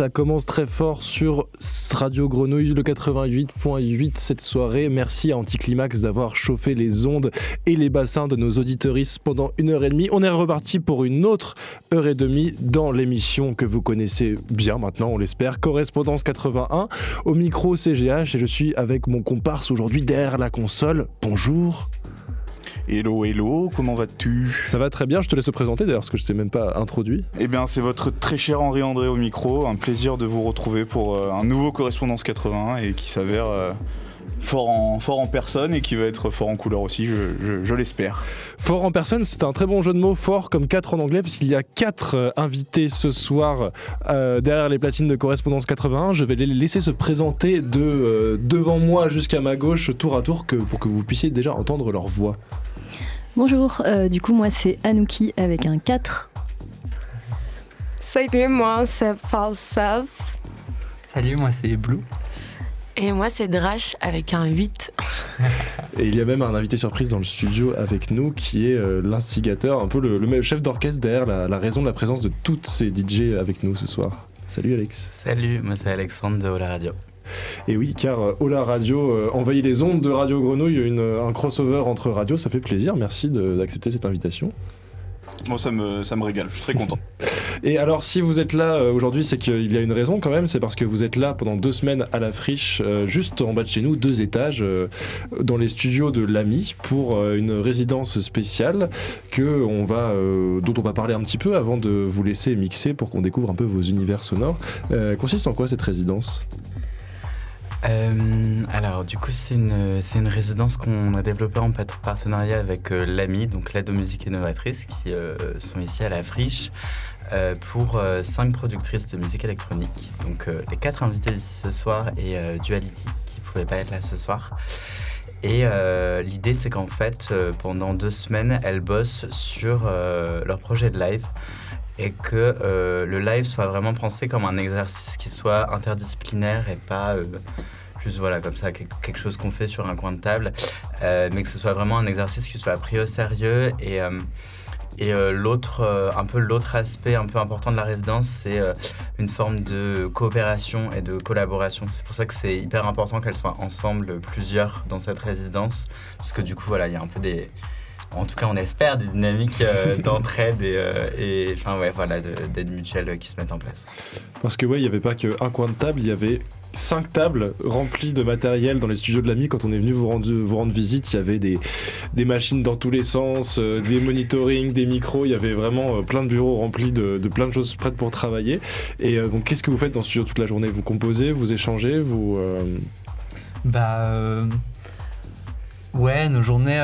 Ça commence très fort sur Radio Grenouille, le 88.8 cette soirée. Merci à Anticlimax d'avoir chauffé les ondes et les bassins de nos auditeuristes pendant une heure et demie. On est reparti pour une autre heure et demie dans l'émission que vous connaissez bien maintenant, on l'espère, Correspondance 81. Au micro CGH et je suis avec mon comparse aujourd'hui derrière la console. Bonjour. Hello, hello, comment vas-tu? Ça va très bien, je te laisse te présenter d'ailleurs, parce que je t'ai même pas introduit. Eh bien, c'est votre très cher Henri André au micro, un plaisir de vous retrouver pour euh, un nouveau Correspondance 81 et qui s'avère euh, fort, en, fort en personne et qui va être fort en couleur aussi, je, l'espère. Fort en personne, c'est un très bon jeu de mots, fort comme 4 en anglais, parce qu'il y a 4 euh, invités ce soir derrière les platines de Correspondance 81. Je vais les laisser se présenter de devant moi jusqu'à ma gauche, tour à tour, que, pour que vous puissiez déjà entendre leur voix. Bonjour, euh, du coup moi c'est Anouki avec un 4. Salut, moi c'est Falsav. Salut, moi c'est Blue. Et moi c'est Drash avec un 8. Et il y a même un invité surprise dans le studio avec nous qui est euh, l'instigateur, un peu le, chef d'orchestre derrière la, raison de la présence de toutes ces DJ avec nous ce soir. Salut Alex. Salut, moi c'est Alexandre de Ola Radio. Et oui, car euh, Ola Radio euh, envahit les ondes de Radio Grenouille, une, un crossover entre radios, ça fait plaisir. Merci d'accepter cette invitation. Moi, ça me, ça me régale, je suis très content. Et alors, si vous êtes là euh, aujourd'hui, c'est qu'il y a une raison quand même, c'est parce que vous êtes là pendant deux semaines à la friche, juste en bas de chez nous, deux étages, dans les studios de l'AMI, pour une résidence spéciale que on va, dont on va parler un petit peu avant de vous laisser mixer pour qu'on découvre un peu vos univers sonores. consiste en quoi cette résidence? Euh, alors, du coup, c'est une, une résidence qu'on a développée en partenariat avec euh, l'AMI, donc l'aide aux musiques innovatrices, qui euh, sont ici à la friche, pour cinq productrices de musique électronique. Donc, les quatre invités ici ce soir et Duality, qui ne pouvaient pas être là ce soir. Et l'idée, c'est qu'en fait, pendant deux semaines, elles bossent sur leur projet de live et que le live soit vraiment pensé comme un exercice qui soit interdisciplinaire et pas juste voilà comme ça quelque chose qu'on fait sur un coin de table, euh, mais que ce soit vraiment un exercice qui soit pris au sérieux et euh, et euh, l'autre, un peu l'autre aspect un peu important de la résidence, c'est une forme de coopération et de collaboration. C'est pour ça que c'est hyper important qu'elles soient ensemble, plusieurs, dans cette résidence, parce que du coup, voilà, il y a un peu des, en tout cas, on espère des dynamiques d'entraide et, et, enfin ouais, voilà, d'aide mutuelle qui se mettent en place. Parce que ouais, il n'y avait pas qu'un coin de table, il y avait cinq tables remplies de matériel dans les studios de l'AMI. Quand on est venu vous rendre, vous rendre visite, il y avait des, des machines dans tous les sens, euh, des monitoring, des micros. Il y avait vraiment euh, plein de bureaux remplis de, de, plein de choses prêtes pour travailler. Et euh, donc, qu'est-ce que vous faites dans le studio toute la journée? Vous composez, vous échangez, vous. Bah. Ouais, nos journées.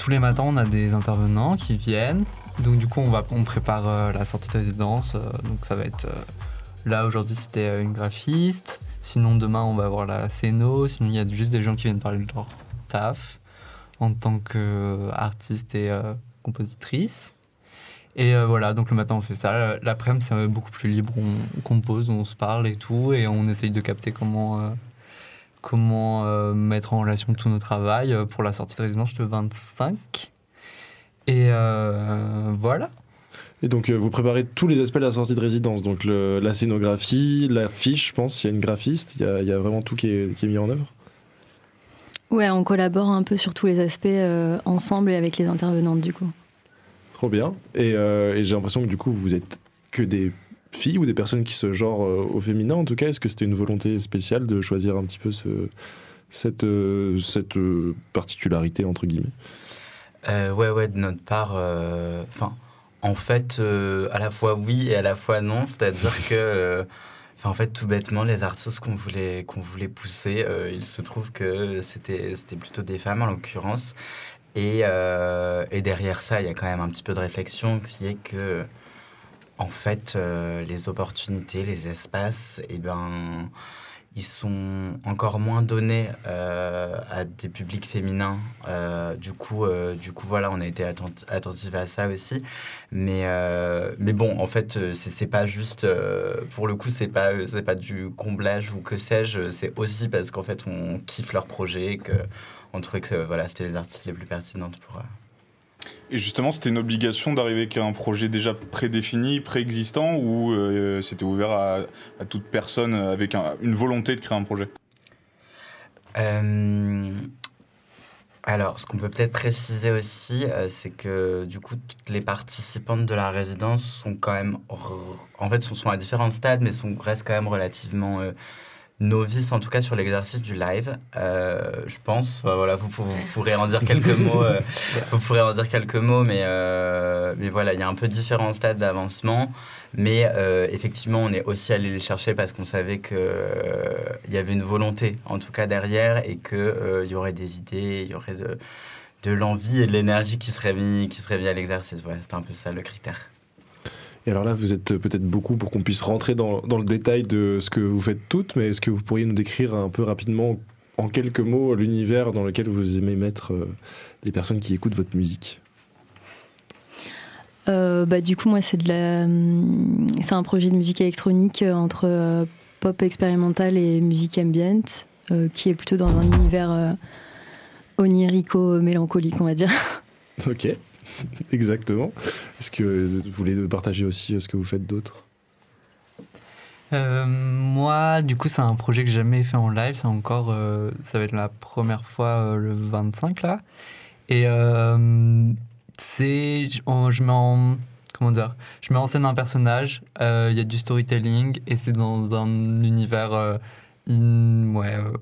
Tous les matins, on a des intervenants qui viennent. Donc, du coup, on, va, on prépare la sortie de résidence. donc, ça va être. Là, aujourd'hui, c'était une graphiste. Sinon, demain, on va avoir la scéno. Sinon, il y a juste des gens qui viennent parler de leur taf en tant qu'artiste et euh, compositrice. Et euh, voilà, donc le matin, on fait ça. L'après-midi, c'est beaucoup plus libre. On, compose, on se parle et tout. Et on essaye de capter comment, euh, comment mettre en relation tout notre travail pour la sortie de résidence le 25. Et voilà. Et donc, euh, vous préparez tous les aspects de la sortie de résidence, donc la scénographie, la fiche, je pense, il y a une graphiste, il y a, vraiment tout qui est, mis en œuvre Ouais, on collabore un peu sur tous les aspects euh, ensemble et avec les intervenantes, du coup. Trop bien. Euh, et, j'ai l'impression que du coup, vous êtes que des filles ou des personnes qui se genrent au féminin, en tout cas. Est-ce que c'était une volonté spéciale de choisir un petit peu ce, cette, cette particularité, entre guillemets? Ouais, ouais, de notre part. Enfin en fait, euh, à la fois oui et à la fois non. C'est-à-dire que, euh, en fait, tout bêtement, les artistes qu'on voulait, qu'on voulait pousser, euh, il se trouve que c'était, c'était plutôt des femmes en l'occurrence. Et, et, derrière ça, il y a quand même un petit peu de réflexion qui est que, en fait, les opportunités, les espaces, eh ben ils sont encore moins donnés euh, à des publics féminins. Euh, du, coup, euh, du coup, voilà, on a été attentifs à ça aussi. Mais, mais bon, en fait, c'est pas juste, pour le coup, c'est pas, pas du comblage ou que sais-je, c'est aussi parce qu'en fait, on kiffe leur projet, qu'on trouvait que voilà, c'était les artistes les plus pertinentes pour, Et justement, c'était une obligation d'arriver avec un projet déjà prédéfini, préexistant, ou euh, c'était ouvert à, toute personne avec un, une volonté de créer un projet? Euh, alors, ce qu'on peut peut-être préciser aussi, euh, c'est que du coup, toutes les participantes de la résidence sont quand même, en fait, sont, sont, à différents stades, mais sont, restent quand même relativement euh, novices, en tout cas sur l'exercice du live. Euh, je pense, voilà, vous, vous, pourrez en dire quelques mots, vous pourrez en dire quelques mots, mais, mais voilà, il y a un peu différents stades d'avancement. Mais euh, effectivement, on est aussi allé les chercher parce qu'on savait qu'il euh, y avait une volonté, en tout cas derrière, et qu'il euh, y aurait des idées, il y aurait de, de l'envie et de l'énergie qui serait mis, qui serait mis à l'exercice. Voilà, c'était un peu ça le critère. Et alors là, vous êtes peut-être beaucoup pour qu'on puisse rentrer dans, dans, le détail de ce que vous faites toutes, mais est-ce que vous pourriez nous décrire un peu rapidement, en quelques mots, l'univers dans lequel vous aimez mettre les personnes qui écoutent votre musique? Euh, bah, du coup, moi, c'est de la, hum, c'est un projet de musique électronique euh, entre euh, pop expérimental et musique ambient, qui est plutôt dans un univers onirico-mélancolique, on va dire. Ok, exactement. Est-ce que vous voulez partager aussi ce que vous faites d'autre? Moi, du coup, c'est un projet que j'ai jamais fait en live. C'est encore, ça va être la première fois le 25 là. Et c'est je mets en comment dire? Je mets en scène un personnage euh, il y a du storytelling et c'est dans un univers euh, ouais euh,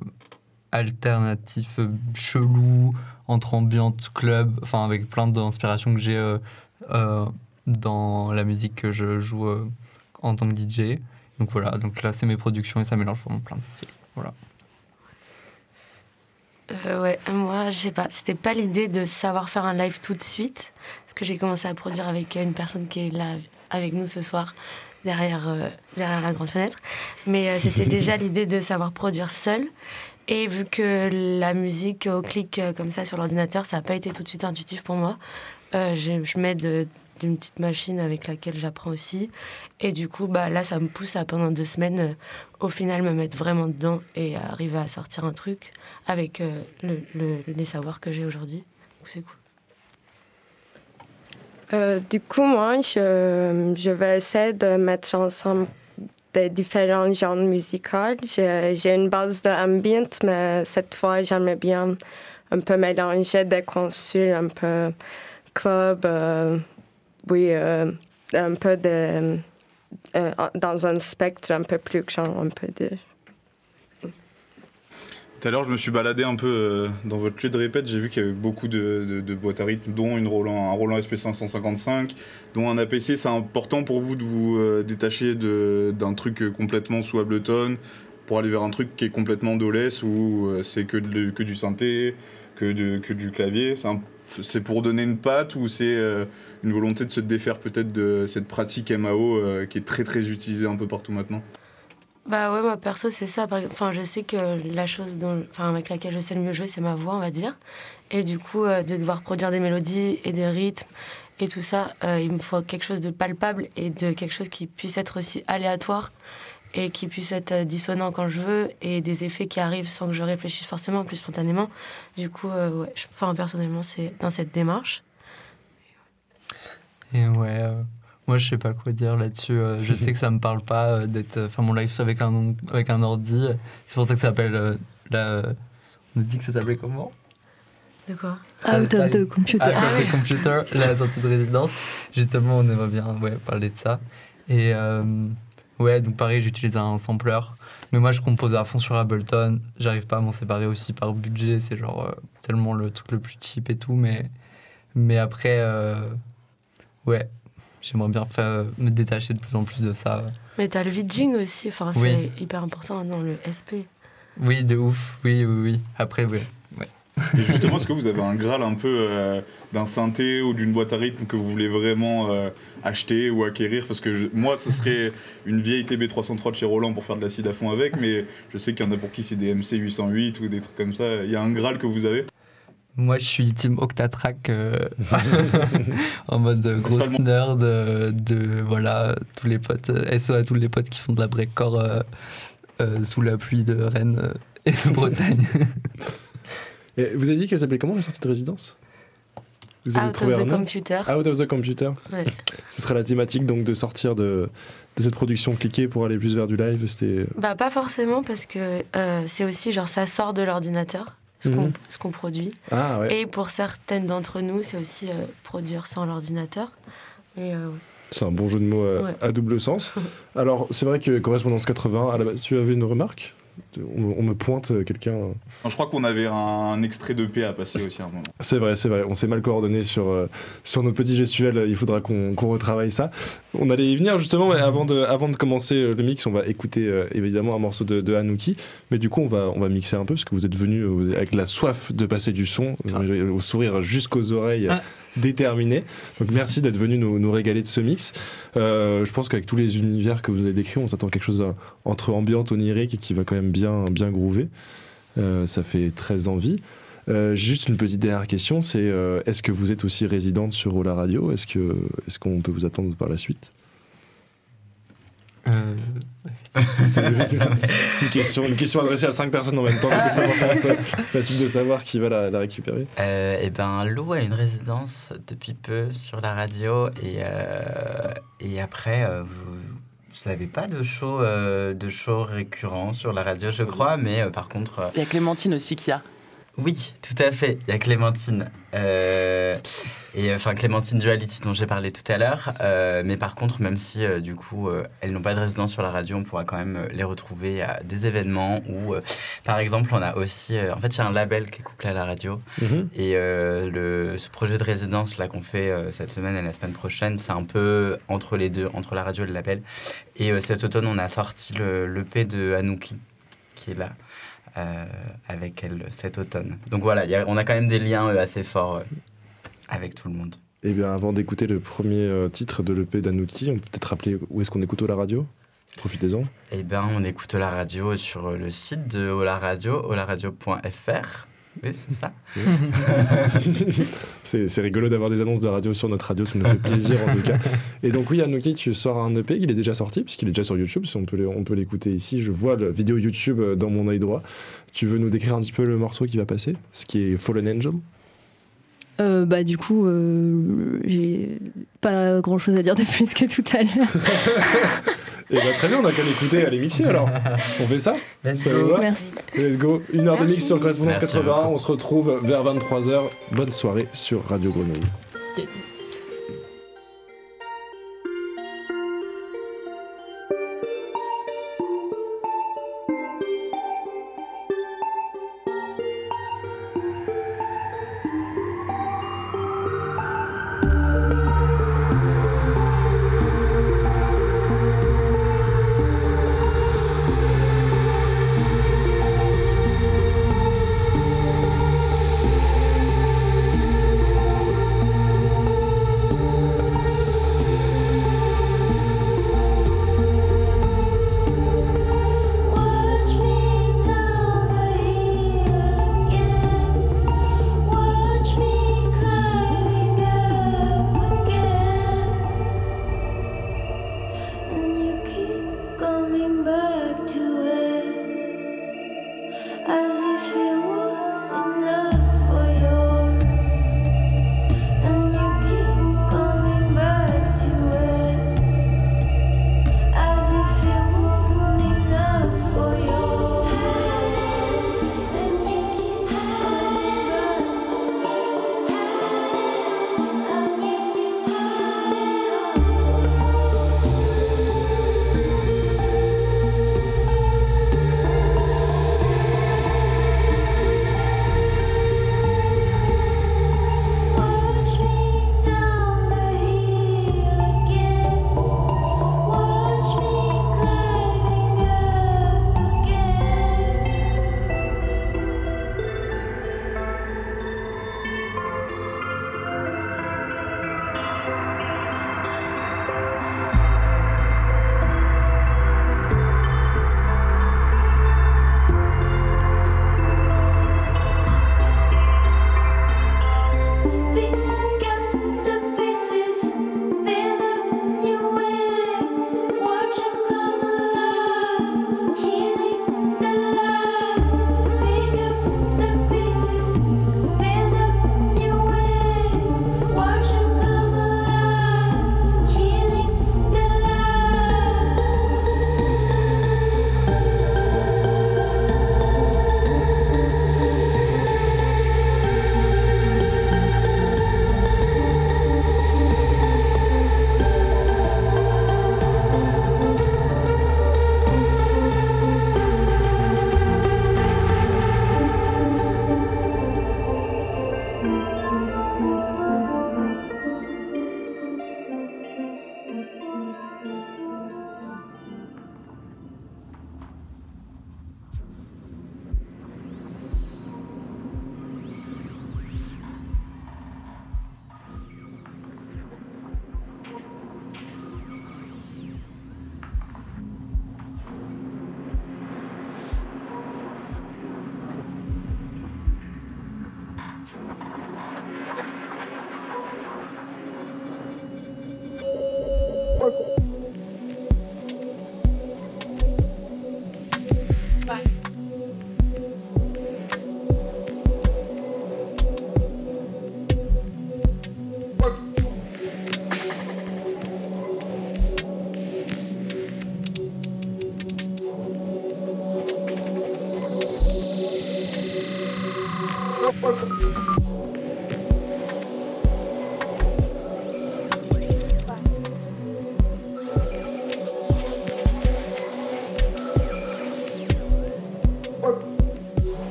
alternatif chelou entre ambiance club enfin avec plein d'inspirations que j'ai dans la musique que je joue en tant que DJ donc voilà donc là c'est mes productions et ça mélange vraiment plein de styles voilà euh, ouais, moi, je sais pas, c'était pas l'idée de savoir faire un live tout de suite, parce que j'ai commencé à produire avec une personne qui est là avec nous ce soir, derrière, euh, derrière la grande fenêtre. Mais euh, c'était déjà l'idée de savoir produire seul. Et vu que la musique au clic comme ça sur l'ordinateur, ça n'a pas été tout de suite intuitif pour moi, je, je m'aide d'une petite machine avec laquelle j'apprends aussi. Et du coup, bah, là, ça me pousse à, pendant deux semaines, euh, au final, me mettre vraiment dedans et arriver à sortir un truc avec euh, le, le, les savoirs que j'ai aujourd'hui. c'est cool. Euh, du coup, moi, je, vais essayer de mettre ensemble des différents genres musicaux. J'ai une base de ambient, mais cette fois, j'aimerais bien un peu mélanger des consuls, un peu club, oui, euh, un peu de. Euh, dans un spectre un peu plus grand, on peut dire. Tout à l'heure, je me suis baladé un peu euh, dans votre lieu de répète. J'ai vu qu'il y avait beaucoup de, boîtes à rythme, dont une Roland, un Roland SP555, dont un APC. C'est important pour vous de vous détacher d'un truc complètement sous Ableton pour aller vers un truc qui est complètement DOLES où c'est que, que du synthé, que, que du clavier? C'est pour donner une patte ou c'est une volonté de se défaire peut-être de cette pratique MAO euh, qui est très très utilisée un peu partout maintenant? Bah ouais, moi perso, c'est ça. Enfin, je sais que la chose enfin, avec laquelle je sais le mieux jouer, c'est ma voix, on va dire. Et du coup, euh, de devoir produire des mélodies et des rythmes et tout ça, euh, il me faut quelque chose de palpable et de quelque chose qui puisse être aussi aléatoire et qui puisse être dissonant quand je veux et des effets qui arrivent sans que je réfléchisse forcément, plus spontanément. Du coup, ouais, enfin, personnellement, c'est dans cette démarche. Et ouais, euh, moi je sais pas quoi dire là-dessus. Euh, je sais que ça me parle pas euh, d'être. Enfin, mon live avec un, avec un ordi. C'est pour ça que ça s'appelle. la, on nous dit que ça s'appelait comment? De quoi? Out of the computer. Out of the computer, la sortie de résidence. Justement, on aimerait bien ouais, parler de ça. Et ouais, donc pareil, j'utilise un sampler. Mais moi, je compose à fond sur Ableton. J'arrive pas à m'en séparer aussi par budget. C'est genre tellement le truc le plus cheap et tout. Mais, mais après, ouais, j'aimerais bien faire, me détacher de plus en plus de ça. Mais t'as le vidging aussi, enfin, c'est hyper important dans le SP. Oui, de ouf, oui, oui, oui. Après, oui. Ouais. Et justement, est-ce que vous avez un graal un peu euh, d'un synthé ou d'une boîte à rythme que vous voulez vraiment euh, acheter ou acquérir? Parce que moi, ce serait une vieille TB303 de chez Roland pour faire de l'acide à fond avec, mais je sais qu'il y en a pour qui c'est des MC808 ou des trucs comme ça. Il y a un graal que vous avez? Moi, je suis team Octatrack euh, en mode grosse nerd euh, de voilà tous les potes SO à tous les potes qui font de la breakcore euh, sous la pluie de Rennes et de Bretagne. et vous avez dit qu'elle s'appelait comment la sortie de résidence? Vous avez Out trouvé of the computer. Out of the computer. Ouais. Ce serait la thématique donc de sortir de, de cette production cliquée pour aller plus vers du live. C'était. Bah pas forcément parce que euh, c'est aussi genre ça sort de l'ordinateur, ce qu'on Mhm. ce qu'on produit. Ah ouais. Et pour certaines d'entre nous, c'est aussi euh, produire sans l'ordinateur. Euh, C'est un bon jeu de mots euh, Ouais. à double sens. Alors, c'est vrai que Correspondance 80, à la base, tu avais une remarque? On, me- on me pointe euh, quelqu'un. Non, je crois qu'on avait un extrait de P à passer aussi à un moment. C'est vrai, c'est vrai. On s'est mal coordonné sur, euh, sur nos petits gestuels. Il faudra qu'on retravaille ça. On allait y venir justement, mais avant de, avant de commencer euh, le mix, on va écouter euh, évidemment un morceau de, de Hanouki. Mais du coup, on va, on va mixer un peu parce que vous êtes venus euh, avec la soif de passer du son, euh, au sourire jusqu'aux oreilles. euh, Ah. Déterminé. Donc merci d'être venu nous, régaler de ce mix. Euh, je pense qu'avec tous les univers que vous avez décrits, on s'attend à quelque chose euh, entre ambiante, onirique et qui va quand même bien, bien groover. Euh, ça fait très envie. Juste une petite dernière question, c'est est-ce que vous êtes aussi résidente sur Ola Radio? Est-ce que est-ce qu'on peut vous attendre par la suite? C'est une question, une question adressée à cinq personnes en même temps. donc c'est pas forcément facile de savoir qui va la, la récupérer. Euh, et ben, Lou a une résidence depuis peu sur la radio et, euh, et après, euh, vous n'avez pas de show, euh, de show récurrent sur la radio, je crois, mais euh, par contre, euh, Il y a Clémentine aussi qui a. oui, tout à fait, il y a Clémentine. Euh, et enfin, Clémentine Duality dont j'ai parlé tout à l'heure. Euh, mais par contre, même si euh, du coup, elles n'ont pas de résidence sur la radio, on pourra quand même les retrouver à des événements où, par exemple, on a aussi. en fait, il y a un label qui est couplé à la radio. Mhm. Et le, ce projet de résidence là qu'on fait cette semaine et la semaine prochaine, c'est un peu entre les deux, entre la radio et le label. Et cet automne, on a sorti le l'EP de Anouki, qui est là, avec elle cet automne. Donc voilà, il y a- on a quand même des liens euh, assez forts euh, avec tout le monde. Eh bien, avant d'écouter le premier euh, titre de l'EP d'Anouki, on peut peut-être rappeler où est-ce qu'on écoute la radio? Profitez-en. Eh bien, on écoute la radio sur le site de Ola Radio, olaradio.fr. Oui, c'est ça. c'est rigolo d'avoir des annonces de radio sur notre radio, ça nous fait plaisir en tout cas. Et donc oui, Anouki, tu sors un EP, il est déjà sorti, puisqu'il est déjà sur YouTube, si on peut l'é- on peut l'écouter ici. Je vois la vidéo YouTube dans mon œil droit. Tu veux nous décrire un petit peu le morceau qui va passer, ce qui est Fallen Angel? Euh, bah du coup, euh, j'ai pas grand chose à dire de plus que tout à l'heure. Et bah très bien, on a qu'à l'écouter à les mixer alors. On fait ça Ça vous va Merci. Let's go. Une heure de mix sur Correspondance Merci 81. beaucoup. On se retrouve vers 23h. Bonne soirée sur Radio Grenouille.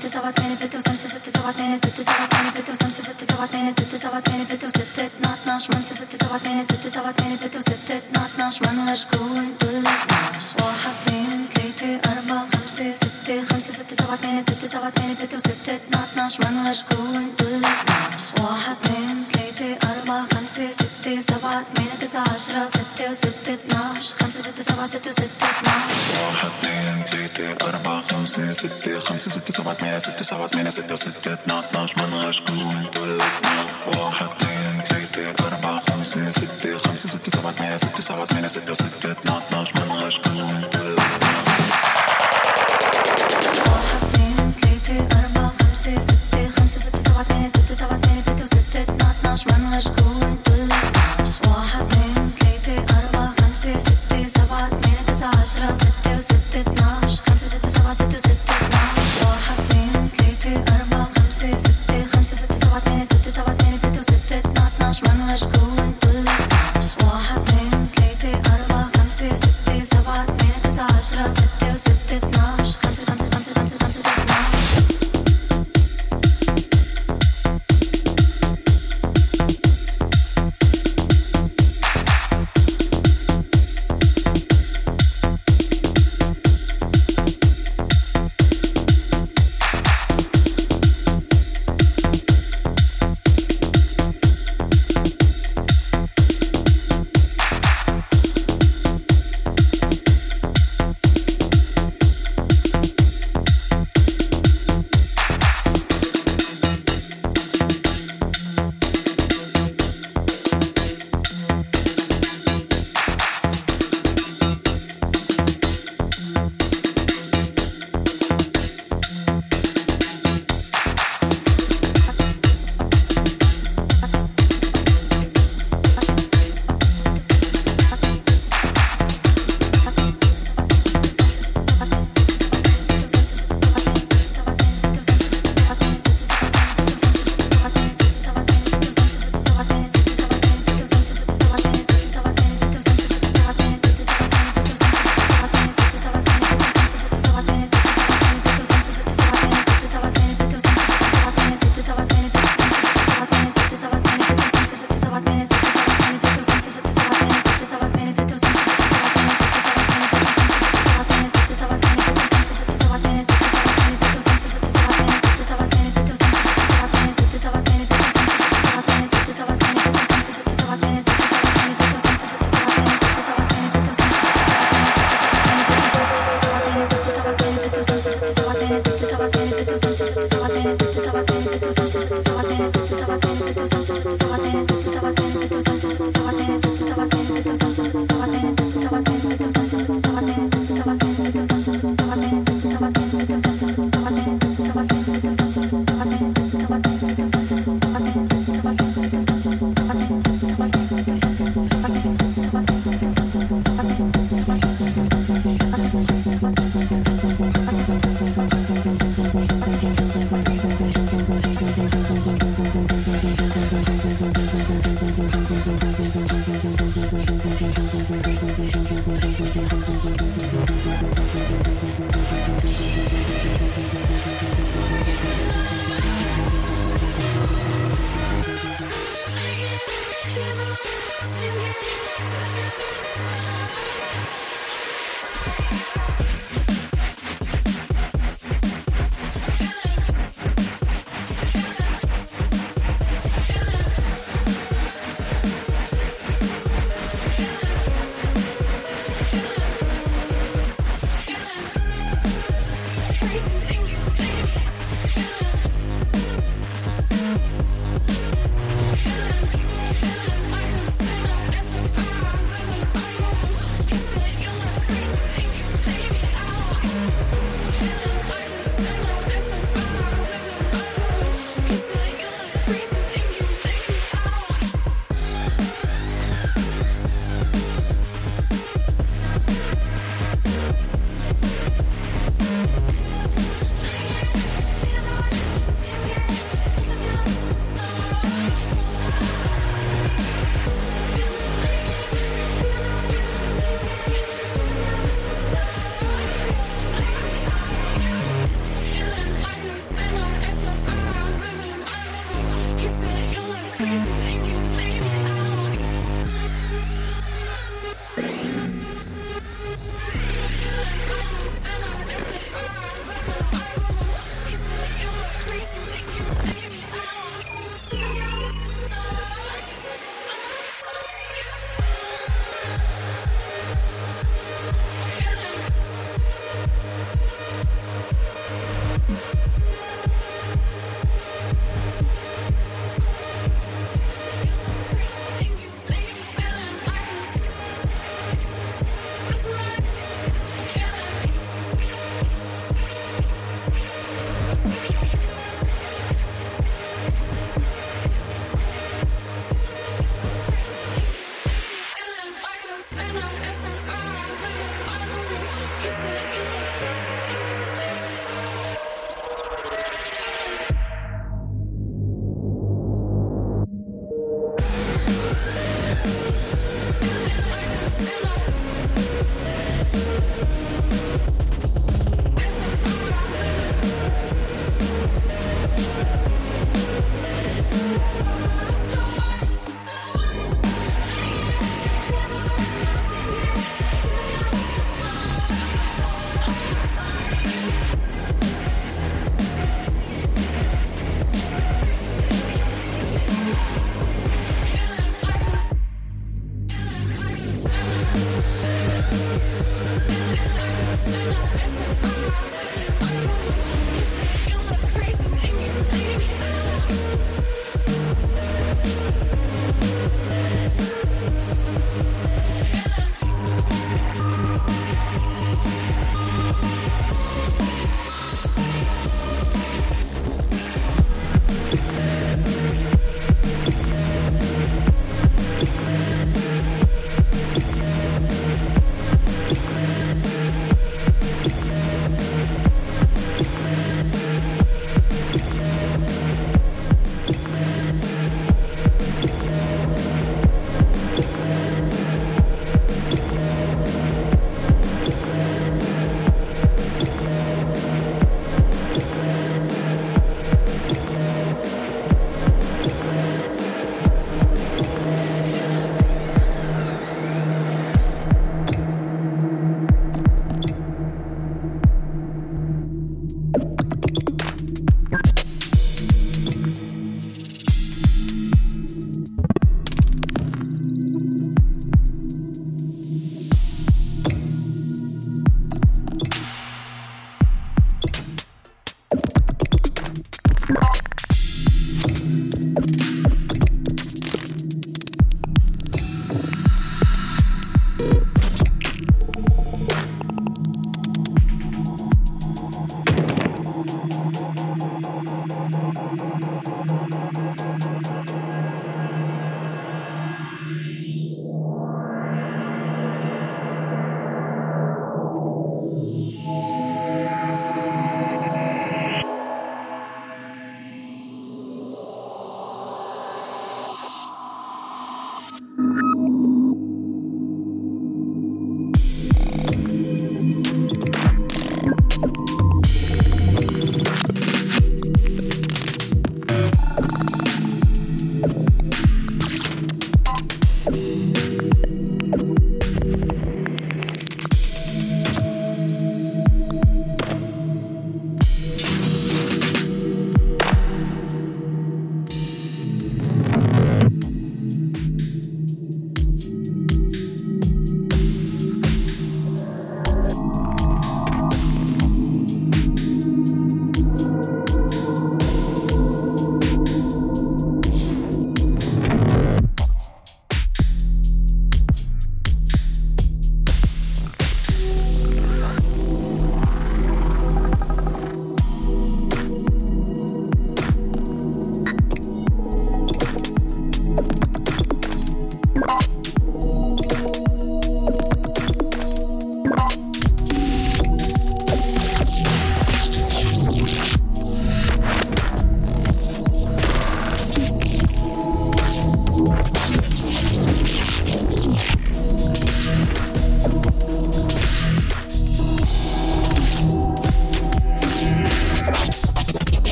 ست سبعة تمانية ستة وخمسة ستة سبعة تمانية ستة سبعة تمانية ستة وخمسة ستة سبعة تمانية ستة سبعة تمانية ستة وستة اتنا اتناش خمسة ستة سبعة تمانية ستة سبعة تمانية ستة وستة اتناش منغش كون دول اتناش واحد اتنين تلاتة أربعة خمسة ستة خمسة ستة سبعة تمانية ستة سبعة تمانية ستة وستة اتناش منغش كون دول اتناش واحد اتنين تلاتة أربعة خمسة ستة سبعة تمانية تسعة عشرة ستة وستة اتناش خمسة ستة سبعة ستة وستة اتناش واحد اتنين تلاتة ثلاثة أربعة خمسة ستة خمسة ستة سبعة ثمانية ستة سبعة ثمانية ستة وستة اثنا اثناش من مشكون طلعنا واحد اثنين ثلاثة أربعة خمسة ستة خمسة ستة سبعة ثمانية ستة سبعة ثمانية ستة وستة اثنا اثناش من مشكون طلعنا واحد اثنين ثلاثة أربعة خمسة ستة ستة سبعة ثمانية ستة سبعة تسعة عشرة ستة وستة اثناش c'est tout, c'est tout.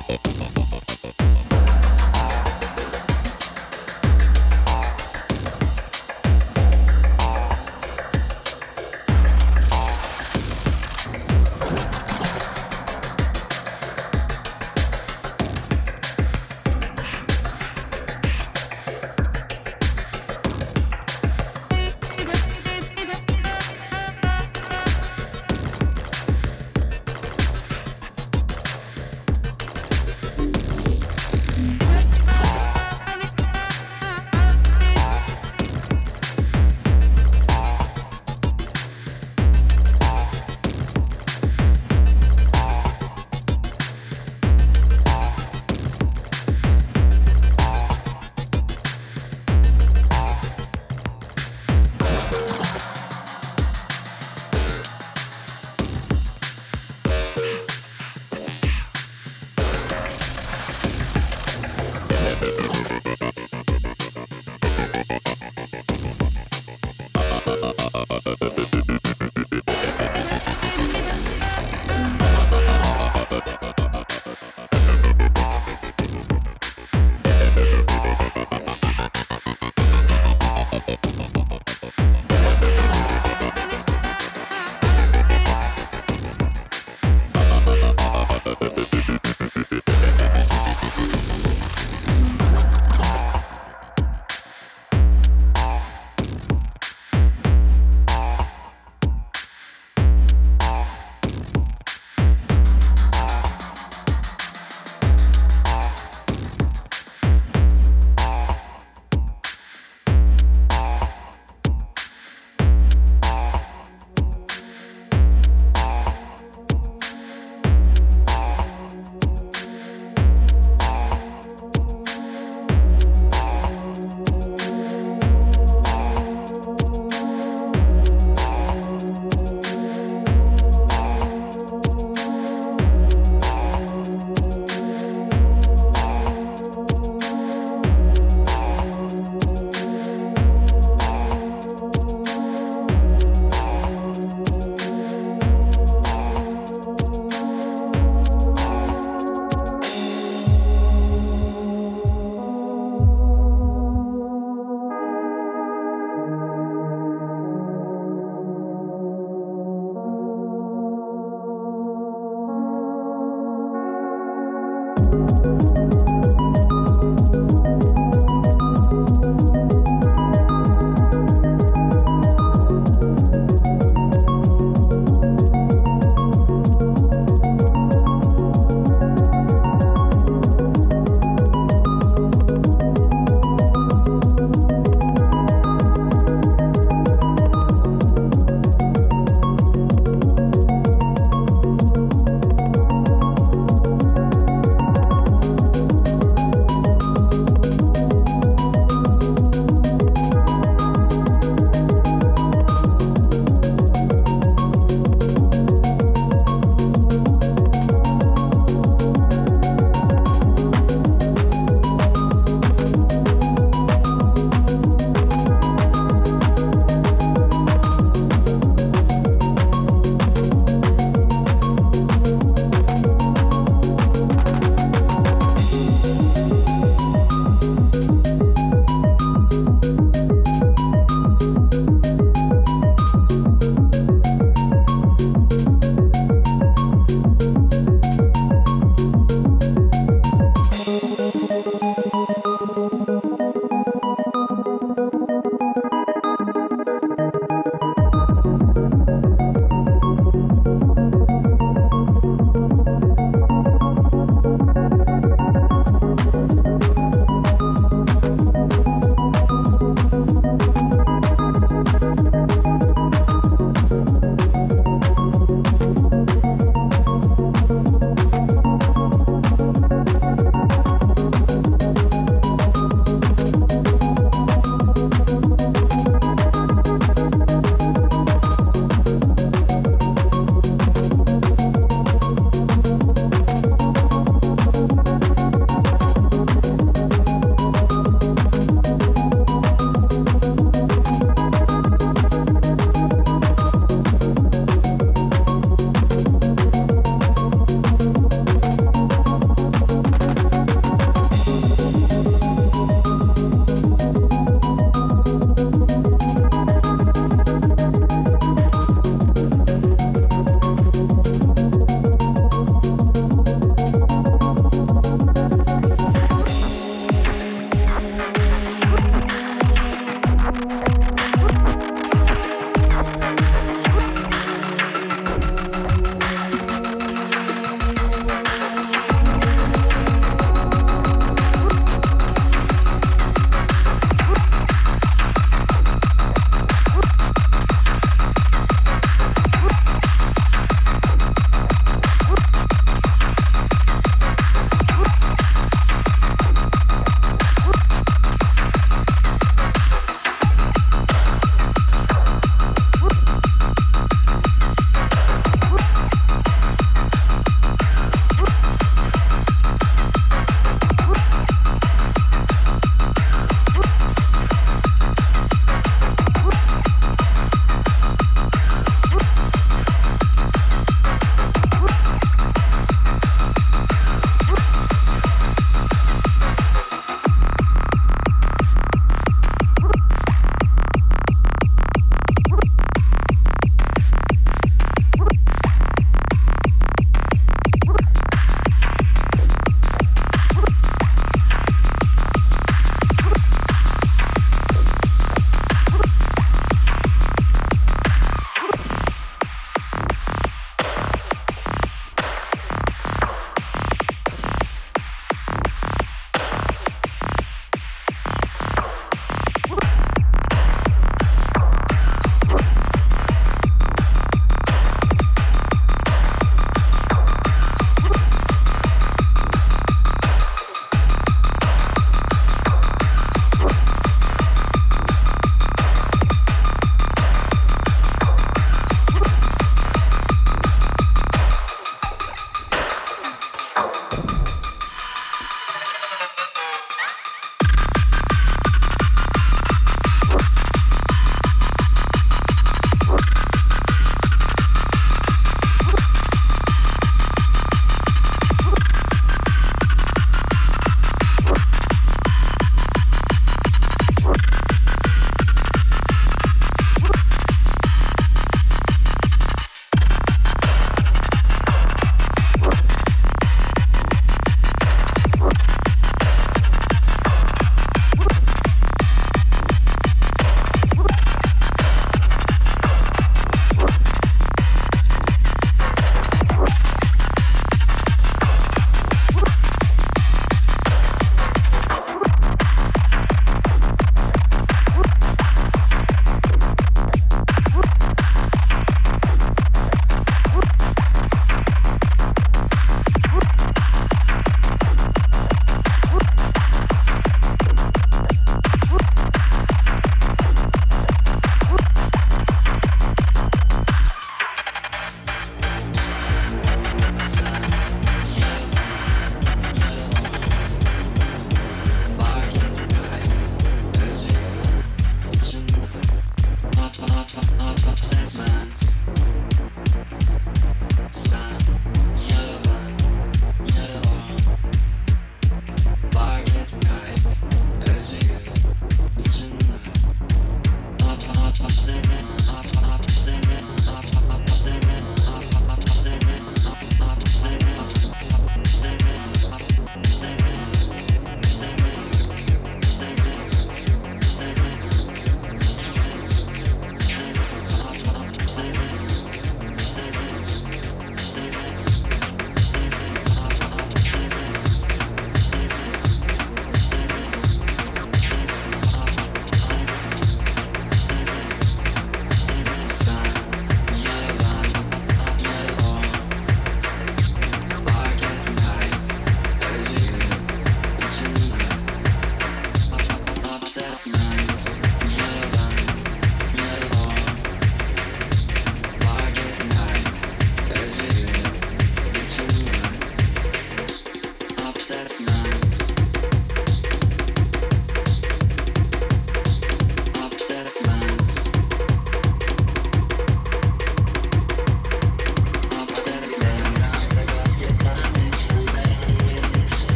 ハハハハ!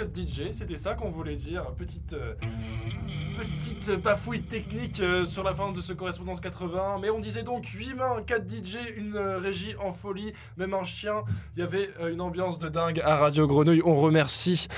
Ce- humains, 4 DJ, c'était ça qu'on voulait dire. Petite, euh, petite bafouille technique euh, sur la fin de ce correspondance 80. Mais on disait donc 8 mains, 4 DJ, une euh, régie en folie, même un chien. Il y avait euh, une ambiance de dingue à Radio Grenouille. On remercie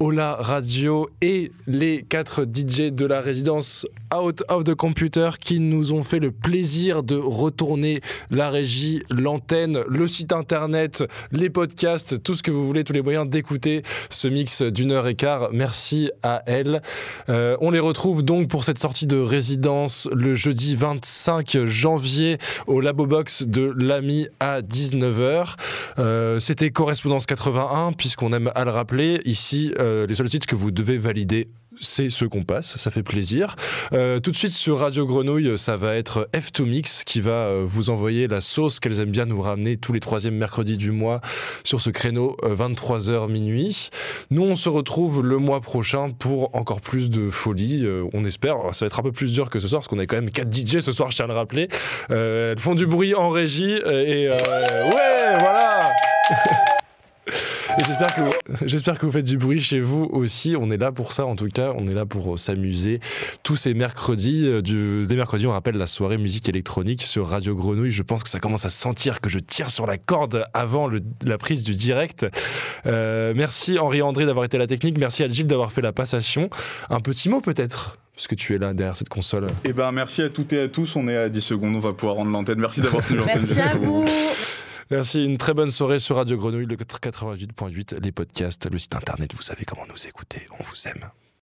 Ola Radio et les 4 DJ de la résidence Out of the Computer qui nous ont fait le plaisir de retourner la régie, l'antenne, le site internet, les podcasts, tout ce que vous voulez, tous les moyens d'écouter ce mix d'une heure et quart. Merci à elles. Euh, on les retrouve donc pour cette sortie de résidence le jeudi 25 janvier au Labo Box de l'AMI à 19h. Euh, C'était Correspondance 81, puisqu'on aime à le rappeler. Ici, euh, les seuls titres que vous devez valider c'est ce qu'on passe, ça fait plaisir. Euh, tout de suite sur Radio Grenouille, ça va être F2 Mix qui va euh, vous envoyer la sauce qu'elles aiment bien nous ramener tous les troisièmes mercredis du mois sur ce créneau euh, 23h minuit. Nous, on se retrouve le mois prochain pour encore plus de folie. euh, on espère, ça va être un peu plus dur que ce soir parce qu'on a quand même 4 DJ ce soir, je tiens à le rappeler. Euh, elles font du bruit en régie euh, et euh, ouais, voilà. Et j'espère que, j'espère que vous faites du bruit chez vous aussi. On est là pour ça, en tout cas. On est là pour euh, s'amuser. Tous ces mercredis, euh, du, les mercredis, on rappelle la soirée musique électronique sur Radio Grenouille. Je pense que ça commence à se sentir que je tire sur la corde avant le- la prise du direct. Euh, merci Henri-André d'avoir été à la technique. Merci à Gilles d'avoir fait la passation. Un petit mot peut-être puisque tu es là derrière cette console. Et ben merci à toutes et à tous, on est à 10 secondes, on va pouvoir rendre l'antenne. Merci d'avoir tenu l'antenne. Merci à vous. Merci, une très bonne soirée sur Radio Grenouille, le 88.8, les podcasts, le site internet, vous savez comment nous écouter, on vous aime.